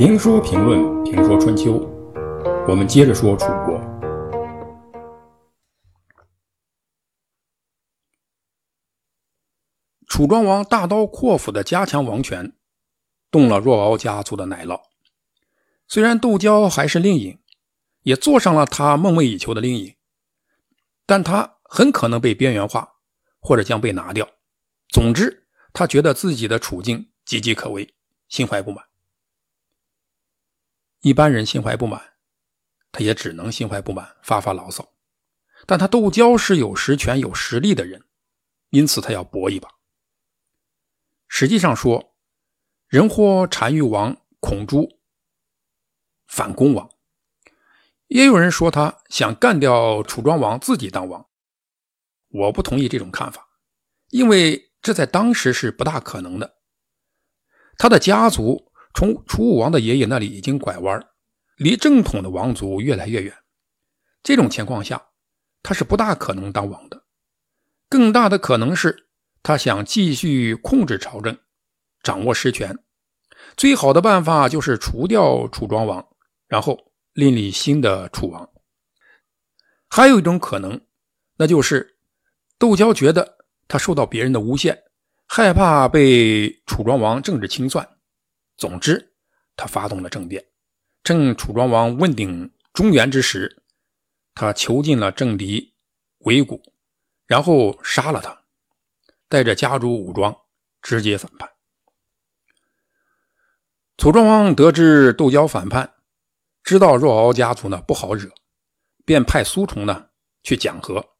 评书评论评说春秋，我们接着说楚国。楚庄王大刀阔斧的加强王权，动了若敖家族的奶酪。虽然窦娇还是令尹，也坐上了他梦寐以求的令尹，但他很可能被边缘化，或者将被拿掉。总之，他觉得自己的处境岌岌可危，心怀不满。一般人心怀不满，他也只能心怀不满，发发牢骚。但他窦交是有实权、有实力的人，因此他要搏一把。实际上说，人或单于王孔朱。反攻王，也有人说他想干掉楚庄王，自己当王。我不同意这种看法，因为这在当时是不大可能的。他的家族从楚武王的爷爷那里已经拐弯，离正统的王族越来越远。这种情况下，他是不大可能当王的。更大的可能是他想继续控制朝政，掌握实权。最好的办法就是除掉楚庄王。然后另立新的楚王。还有一种可能，那就是窦骁觉得他受到别人的诬陷，害怕被楚庄王政治清算。总之，他发动了政变，趁楚庄王问鼎中原之时，他囚禁了政敌韦谷，然后杀了他，带着家族武装直接反叛。楚庄王得知窦交反叛。知道若敖家族呢不好惹，便派苏崇呢去讲和。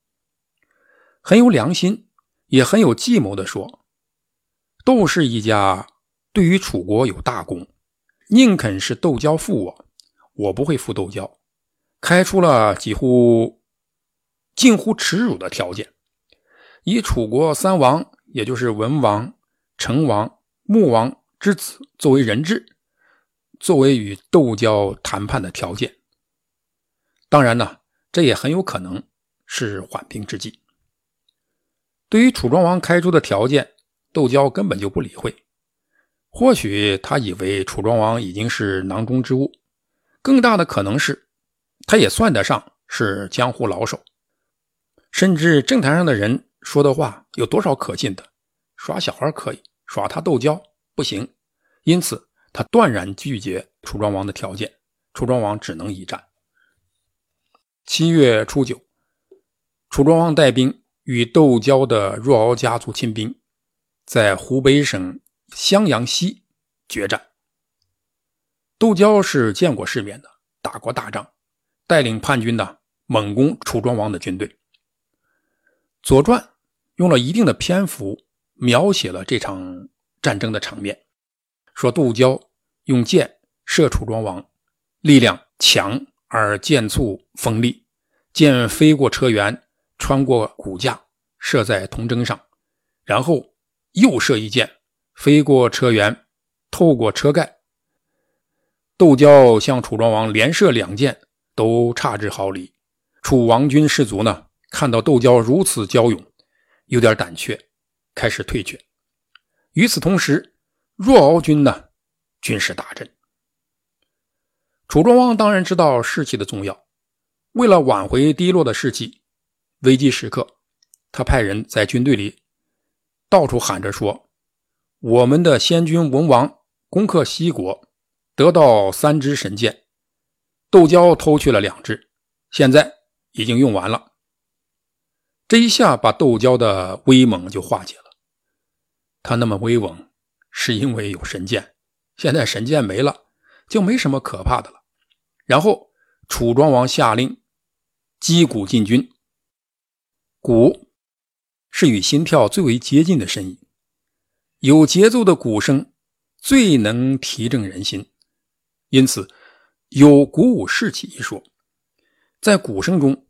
很有良心，也很有计谋的说：“窦氏一家对于楚国有大功，宁肯是窦交负我，我不会负窦交。”开出了几乎近乎耻辱的条件，以楚国三王，也就是文王、成王、穆王之子作为人质。作为与窦交谈判的条件，当然呢，这也很有可能是缓兵之计。对于楚庄王开出的条件，窦娇根本就不理会。或许他以为楚庄王已经是囊中之物，更大的可能是，他也算得上是江湖老手。甚至政坛上的人说的话有多少可信的？耍小孩可以，耍他窦娇不行。因此。他断然拒绝楚庄王的条件，楚庄王只能一战。七月初九，楚庄王带兵与窦娇的若敖家族亲兵，在湖北省襄阳西决战。窦娇是见过世面的，打过大仗，带领叛军呢猛攻楚庄王的军队。《左传》用了一定的篇幅描写了这场战争的场面。说窦娇用箭射楚庄王，力量强而箭簇锋利，箭飞过车辕，穿过骨架，射在铜筝上，然后又射一箭，飞过车辕，透过车盖。窦娇向楚庄王连射两箭，都差之毫厘。楚王军士卒呢，看到窦娇如此骁勇，有点胆怯，开始退却。与此同时，若敖军呢，军势大振。楚庄王当然知道士气的重要，为了挽回低落的士气，危机时刻，他派人在军队里到处喊着说：“我们的先君文王攻克西国，得到三支神箭，窦娇偷去了两支，现在已经用完了。”这一下把窦娇的威猛就化解了，他那么威猛。是因为有神剑，现在神剑没了，就没什么可怕的了。然后楚庄王下令击鼓进军，鼓是与心跳最为接近的声音，有节奏的鼓声最能提振人心，因此有鼓舞士气一说。在鼓声中，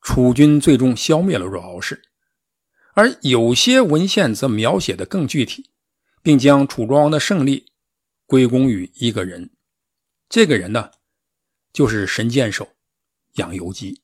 楚军最终消灭了若敖氏，而有些文献则描写的更具体。并将楚庄王的胜利归功于一个人，这个人呢，就是神箭手养由基。